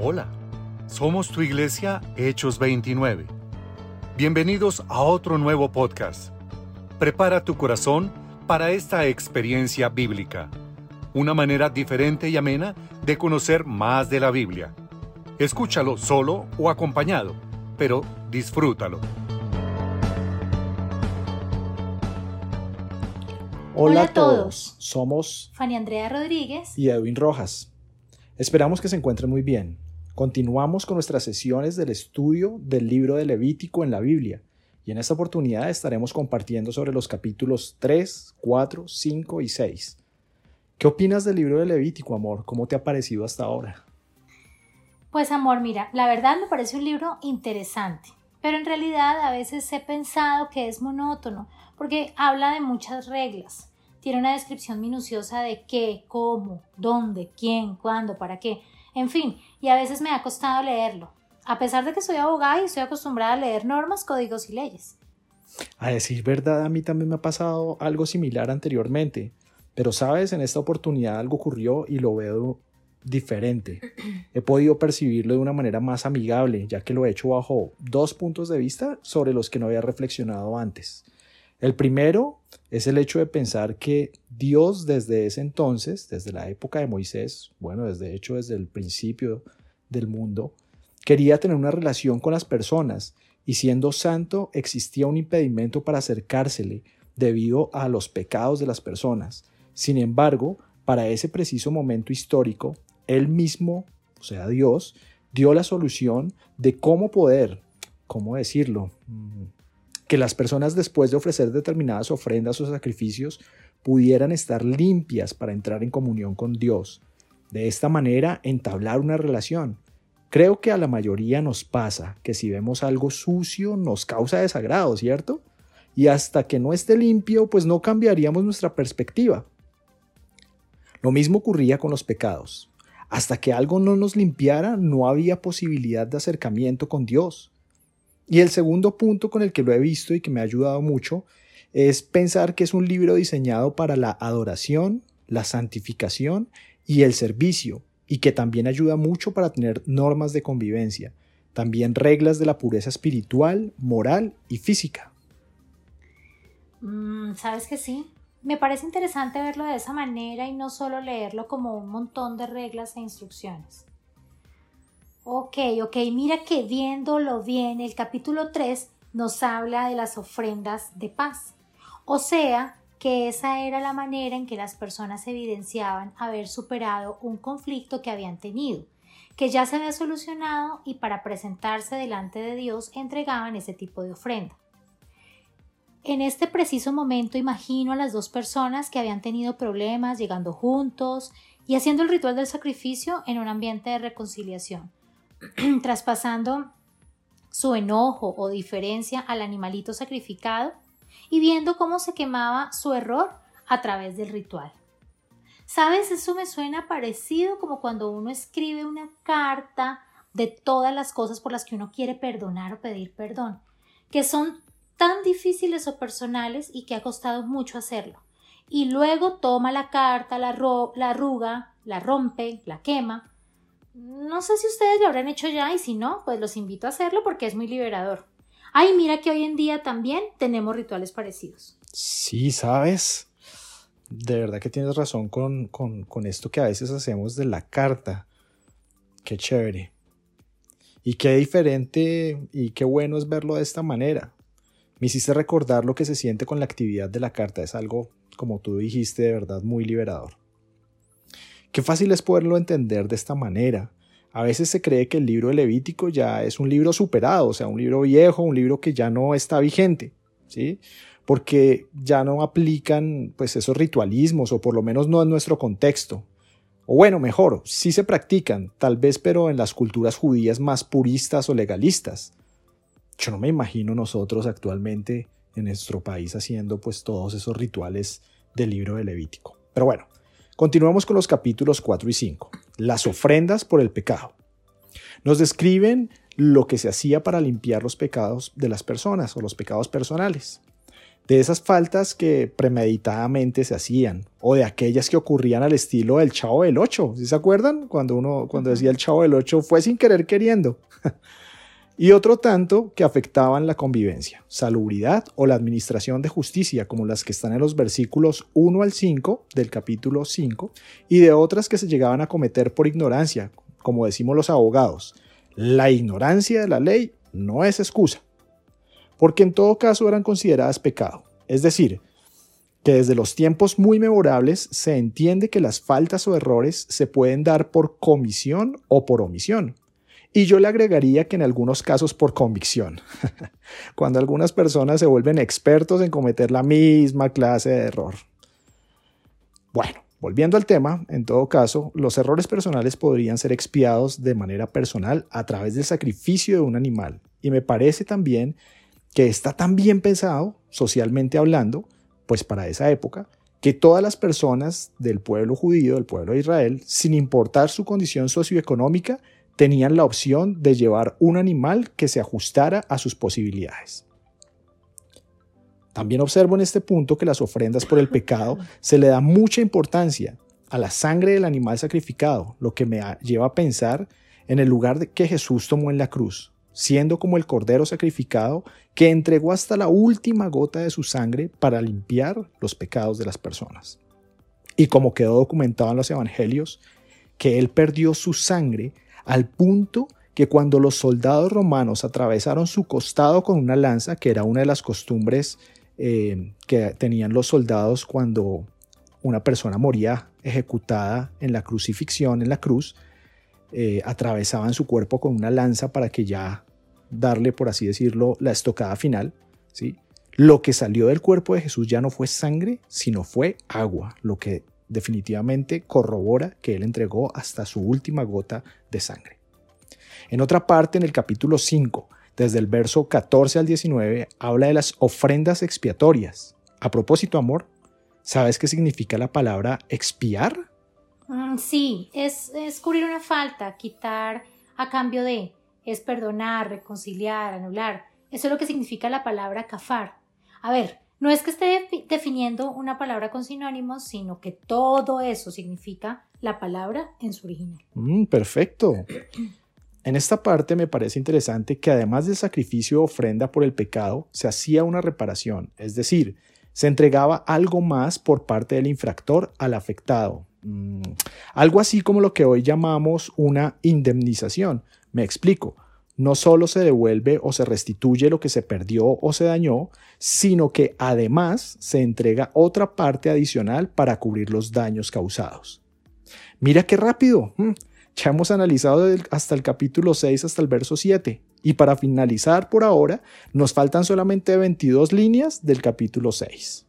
Hola, somos tu iglesia Hechos 29. Bienvenidos a otro nuevo podcast. Prepara tu corazón para esta experiencia bíblica, una manera diferente y amena de conocer más de la Biblia. Escúchalo solo o acompañado, pero disfrútalo. Hola a todos. Somos Fanny Andrea Rodríguez y Edwin Rojas. Esperamos que se encuentren muy bien. Continuamos con nuestras sesiones del estudio del libro de Levítico en la Biblia y en esta oportunidad estaremos compartiendo sobre los capítulos 3, 4, 5 y 6. ¿Qué opinas del libro de Levítico, amor? ¿Cómo te ha parecido hasta ahora? Pues amor, mira, la verdad me parece un libro interesante, pero en realidad a veces he pensado que es monótono porque habla de muchas reglas tiene una descripción minuciosa de qué, cómo, dónde, quién, cuándo, para qué, en fin, y a veces me ha costado leerlo, a pesar de que soy abogada y estoy acostumbrada a leer normas, códigos y leyes. A decir verdad, a mí también me ha pasado algo similar anteriormente, pero sabes, en esta oportunidad algo ocurrió y lo veo diferente. He podido percibirlo de una manera más amigable, ya que lo he hecho bajo dos puntos de vista sobre los que no había reflexionado antes. El primero es el hecho de pensar que Dios desde ese entonces, desde la época de Moisés, bueno, desde hecho desde el principio del mundo, quería tener una relación con las personas y siendo santo existía un impedimento para acercársele debido a los pecados de las personas. Sin embargo, para ese preciso momento histórico, él mismo, o sea, Dios, dio la solución de cómo poder, ¿cómo decirlo? Que las personas después de ofrecer determinadas ofrendas o sacrificios pudieran estar limpias para entrar en comunión con Dios. De esta manera, entablar una relación. Creo que a la mayoría nos pasa que si vemos algo sucio nos causa desagrado, ¿cierto? Y hasta que no esté limpio, pues no cambiaríamos nuestra perspectiva. Lo mismo ocurría con los pecados. Hasta que algo no nos limpiara, no había posibilidad de acercamiento con Dios. Y el segundo punto con el que lo he visto y que me ha ayudado mucho es pensar que es un libro diseñado para la adoración, la santificación y el servicio, y que también ayuda mucho para tener normas de convivencia, también reglas de la pureza espiritual, moral y física. Mm, ¿Sabes que sí? Me parece interesante verlo de esa manera y no solo leerlo como un montón de reglas e instrucciones. Ok, ok, mira que viéndolo bien, el capítulo 3 nos habla de las ofrendas de paz. O sea, que esa era la manera en que las personas evidenciaban haber superado un conflicto que habían tenido, que ya se había solucionado y para presentarse delante de Dios entregaban ese tipo de ofrenda. En este preciso momento imagino a las dos personas que habían tenido problemas llegando juntos y haciendo el ritual del sacrificio en un ambiente de reconciliación traspasando su enojo o diferencia al animalito sacrificado y viendo cómo se quemaba su error a través del ritual. ¿Sabes? Eso me suena parecido como cuando uno escribe una carta de todas las cosas por las que uno quiere perdonar o pedir perdón, que son tan difíciles o personales y que ha costado mucho hacerlo. Y luego toma la carta, la, la arruga, la rompe, la quema no sé si ustedes lo habrán hecho ya y si no, pues los invito a hacerlo porque es muy liberador. Ay, mira que hoy en día también tenemos rituales parecidos. Sí, sabes. De verdad que tienes razón con, esto que a veces hacemos de la carta. Qué chévere. Y qué diferente y qué bueno es verlo de esta manera. Me hiciste recordar lo que se siente con la actividad de la carta. Es algo, como tú dijiste, de verdad muy liberador. Qué fácil es poderlo entender de esta manera. A veces se cree que el libro de Levítico ya es un libro superado, o sea, un libro viejo, un libro que ya no está vigente, ¿sí? Porque ya no aplican pues esos ritualismos o por lo menos no en nuestro contexto. O bueno, mejor, sí se practican, tal vez pero en las culturas judías más puristas o legalistas. Yo no me imagino nosotros actualmente en nuestro país haciendo pues todos esos rituales del libro de Levítico. Pero bueno, Continuamos con los capítulos 4 y 5. Las ofrendas por el pecado. Nos describen lo que se hacía para limpiar los pecados de las personas o los pecados personales. de esas faltas que premeditadamente se hacían o de aquellas que ocurrían al estilo del Chavo del Ocho. ¿Sí se acuerdan? Cuando uno cuando decía el Chavo del Ocho fue sin querer queriendo. y otro tanto que afectaban la convivencia, salubridad o la administración de justicia, como las que están en los versículos 1 al 5 del capítulo 5, y de otras que se llegaban a cometer por ignorancia, como decimos los abogados. La ignorancia de la ley no es excusa, porque en todo caso eran consideradas pecado. Es decir, que desde los tiempos muy memorables se entiende que las faltas o errores se pueden dar por comisión o por omisión y yo le agregaría que en algunos casos por convicción, cuando algunas personas se vuelven expertos en cometer la misma clase de error. Bueno, volviendo al tema, en todo caso, los errores personales podrían ser expiados de manera personal a través del sacrificio de un animal. Y me parece también que está tan bien pensado, socialmente hablando, pues para esa época, que todas las personas del pueblo judío, del pueblo de Israel, sin importar su condición socioeconómica, tenían la opción de llevar un animal que se ajustara a sus posibilidades. También observo en este punto que las ofrendas por el pecado se le da mucha importancia a la sangre del animal sacrificado, lo que me lleva a pensar en el lugar que Jesús tomó en la cruz, siendo como el cordero sacrificado que entregó hasta la última gota de su sangre para limpiar los pecados de las personas. Y como quedó documentado en los evangelios, que él perdió su sangre al punto que cuando los soldados romanos atravesaron su costado con una lanza, que era una de las costumbres eh, que tenían los soldados cuando una persona moría ejecutada en la crucifixión, en la cruz, eh, atravesaban su cuerpo con una lanza para que ya darle, por así decirlo, la estocada final. ¿sí? Lo que salió del cuerpo de Jesús ya no fue sangre, sino fue agua, lo que definitivamente corrobora que él entregó hasta su última gota de sangre. En otra parte, en el capítulo 5, desde el verso 14 al 19, habla de las ofrendas expiatorias. A propósito, amor, ¿sabes qué significa la palabra expiar? Mm, sí, es, es cubrir una falta, quitar a cambio de, es perdonar, reconciliar, anular. Eso es lo que significa la palabra kafar. A ver, no es que esté definiendo una palabra con sinónimos, sino que todo eso significa la palabra en su original. Mm, perfecto. En esta parte me parece interesante que además del sacrificio de ofrenda por el pecado, se hacía una reparación, es decir, se entregaba algo más por parte del infractor al afectado. Mm, algo así como lo que hoy llamamos una indemnización. Me explico no solo se devuelve o se restituye lo que se perdió o se dañó, sino que además se entrega otra parte adicional para cubrir los daños causados. Mira qué rápido. Mm, ya hemos analizado hasta el capítulo 6 hasta el verso 7. Y para finalizar por ahora, nos faltan solamente 22 líneas del capítulo 6.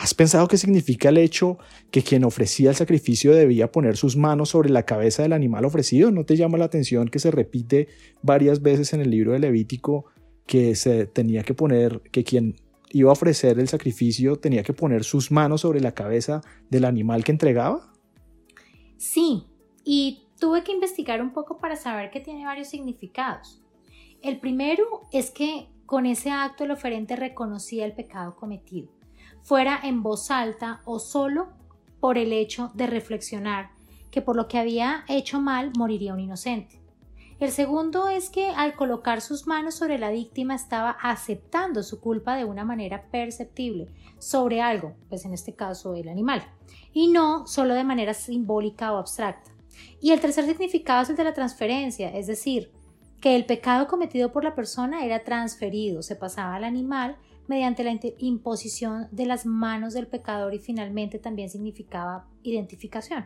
¿Has pensado qué significa el hecho que quien ofrecía el sacrificio debía poner sus manos sobre la cabeza del animal ofrecido? ¿No te llama la atención que se repite varias veces en el libro de Levítico que se tenía que poner, que quien iba a ofrecer el sacrificio tenía que poner sus manos sobre la cabeza del animal que entregaba? Sí, y tuve que investigar un poco para saber que tiene varios significados. El primero es que con ese acto el oferente reconocía el pecado cometido fuera en voz alta o solo por el hecho de reflexionar que por lo que había hecho mal moriría un inocente. El segundo es que al colocar sus manos sobre la víctima estaba aceptando su culpa de una manera perceptible sobre algo, pues en este caso el animal, y no solo de manera simbólica o abstracta. Y el tercer significado es el de la transferencia, es decir, que el pecado cometido por la persona era transferido, se pasaba al animal mediante la imposición de las manos del pecador y finalmente también significaba identificación.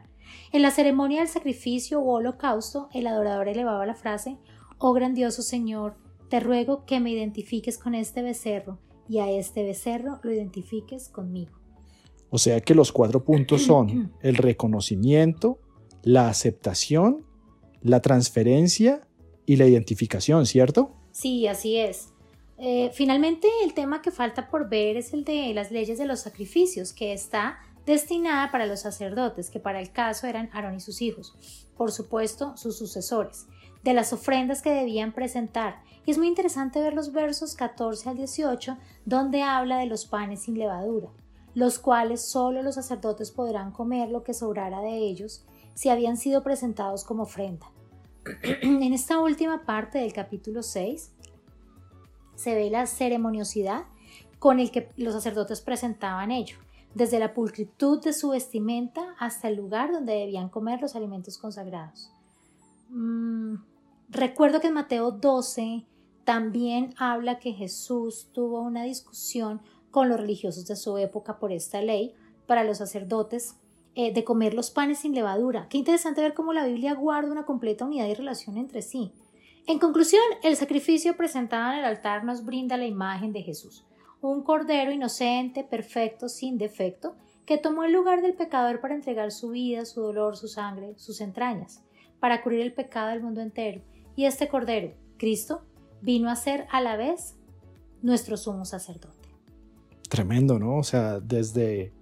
En la ceremonia del sacrificio o holocausto, el adorador elevaba la frase, Oh grandioso Señor, te ruego que me identifiques con este becerro y a este becerro lo identifiques conmigo. O sea que los cuatro puntos son el reconocimiento, la aceptación, la transferencia y la identificación, ¿cierto? Sí, así es. Eh, finalmente, el tema que falta por ver es el de las leyes de los sacrificios, que está destinada para los sacerdotes, que para el caso eran Aarón y sus hijos, por supuesto sus sucesores. de las ofrendas que debían presentar. Y es muy interesante ver los versos 14 al 18, donde habla de los panes sin levadura, los cuales solo los sacerdotes podrán comer lo que sobrara de ellos si habían sido presentados como ofrenda. en esta última parte del capítulo 6 se ve la ceremoniosidad con el que los sacerdotes presentaban ello, desde la pulcritud de su vestimenta hasta el lugar donde debían comer los alimentos consagrados. Mm, recuerdo que en Mateo 12 también habla que Jesús tuvo una discusión con los religiosos de su época por esta ley para los sacerdotes eh, de comer los panes sin levadura. Qué interesante ver cómo la Biblia guarda una completa unidad y relación entre sí. En conclusión, el sacrificio presentado en el altar nos brinda la imagen de Jesús, un cordero inocente, perfecto, sin defecto, que tomó el lugar del pecador para entregar su vida, su dolor, su sangre, sus entrañas, para cubrir el pecado del mundo entero. Y este cordero, Cristo, vino a ser a la vez nuestro sumo sacerdote. Tremendo, ¿no? O sea, desde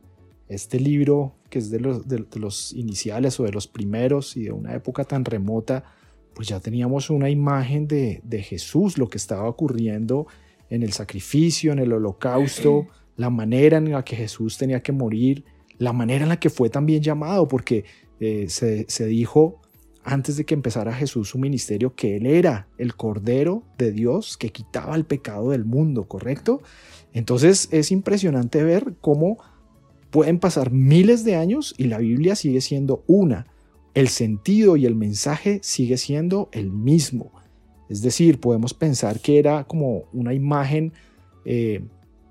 este libro, que es de los, iniciales o de los primeros y de una época tan remota, pues ya teníamos una imagen de, de Jesús, lo que estaba ocurriendo en el sacrificio, en el holocausto, la manera en la que Jesús tenía que morir, la manera en la que fue también llamado, porque eh, se, se, dijo antes de que empezara Jesús su ministerio que Él era el Cordero de Dios que quitaba el pecado del mundo, ¿correcto? Entonces es impresionante ver cómo Pueden pasar miles de años y la Biblia sigue siendo una. El sentido y el mensaje sigue siendo el mismo. Es decir, podemos pensar que era como una imagen eh,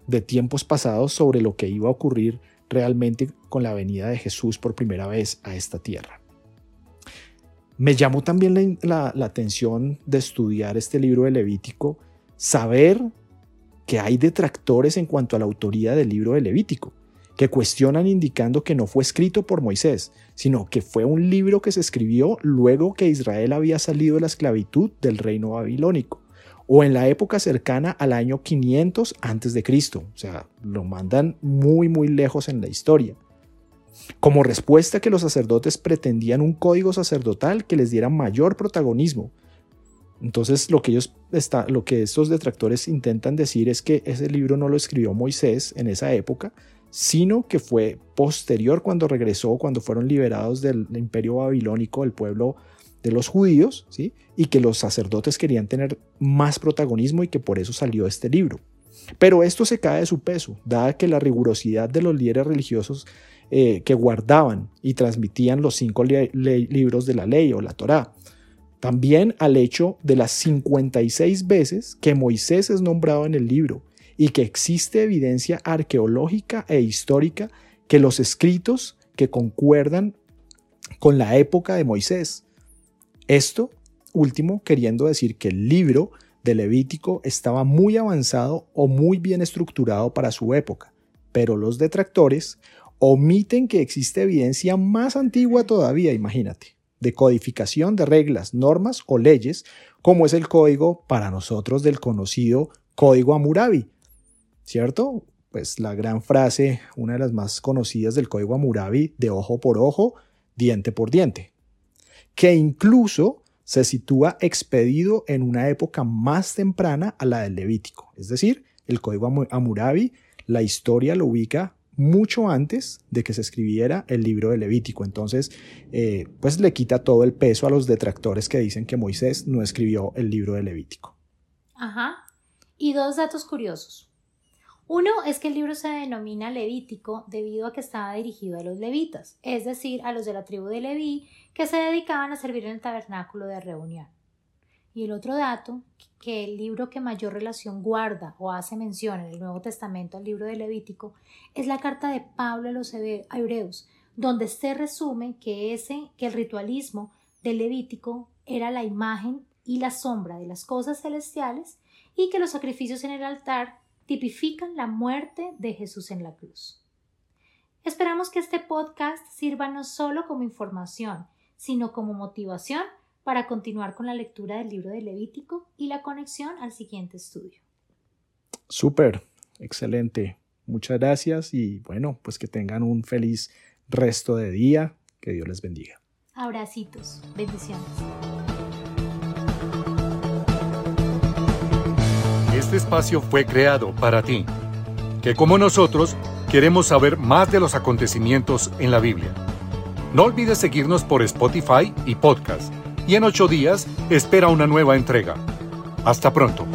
de tiempos pasados sobre lo que iba a ocurrir realmente con la venida de Jesús por primera vez a esta tierra. Me llamó también la, la atención de estudiar este libro de Levítico, saber que hay detractores en cuanto a la autoría del libro de Levítico que cuestionan indicando que no fue escrito por Moisés, sino que fue un libro que se escribió luego que Israel había salido de la esclavitud del reino babilónico, o en la época cercana al año 500 a.C. O sea, lo mandan muy muy lejos en la historia. Como respuesta que los sacerdotes pretendían un código sacerdotal que les diera mayor protagonismo. Entonces, lo que ellos lo que estos detractores intentan decir es que ese libro no lo escribió Moisés en esa época, sino que fue posterior cuando regresó, cuando fueron liberados del imperio babilónico, el pueblo de los judíos, ¿sí? y que los sacerdotes querían tener más protagonismo y que por eso salió este libro. Pero esto se cae de su peso, dada que la rigurosidad de los líderes religiosos eh, que guardaban y transmitían los cinco libros de la ley o la Torá. También al hecho de las 56 veces que Moisés es nombrado en el libro y que existe evidencia arqueológica e histórica que los escritos que concuerdan con la época de Moisés. Esto último queriendo decir que el libro de Levítico estaba muy avanzado o muy bien estructurado para su época, pero los detractores omiten que existe evidencia más antigua todavía, imagínate, de codificación de reglas, normas o leyes, como es el código para nosotros del conocido Código Hammurabi, ¿cierto? Pues la gran frase, una de las más conocidas del código Hammurabi, de ojo por ojo, diente por diente, que incluso se sitúa expedido en una época más temprana a la del Levítico. Es decir, el código Hammurabi, la historia lo ubica mucho antes de que se escribiera el libro de Levítico. Entonces, eh, pues le quita todo el peso a los detractores que dicen que Moisés no escribió el libro de Levítico. Ajá. Y dos datos curiosos. Uno es que el libro se denomina Levítico debido a que estaba dirigido a los levitas, es decir, a los de la tribu de Leví que se dedicaban a servir en el tabernáculo de reunión. Y el otro dato, que el libro que mayor relación guarda o hace mención en el Nuevo Testamento al libro de Levítico, es la carta de Pablo a los hebreos, donde se resume que ese, que el ritualismo del Levítico era la imagen y la sombra de las cosas celestiales y que los sacrificios en el altar tipifican la muerte de Jesús en la cruz. Esperamos que este podcast sirva no solo como información, sino como motivación para continuar con la lectura del libro de Levítico y la conexión al siguiente estudio. Súper, excelente. Muchas gracias y bueno, pues que tengan un feliz resto de día. Que Dios les bendiga. Abracitos, bendiciones. Este espacio fue creado para ti, que como nosotros queremos saber más de los acontecimientos en la Biblia. No olvides seguirnos por Spotify y podcast, y en ocho días espera una nueva entrega. Hasta pronto.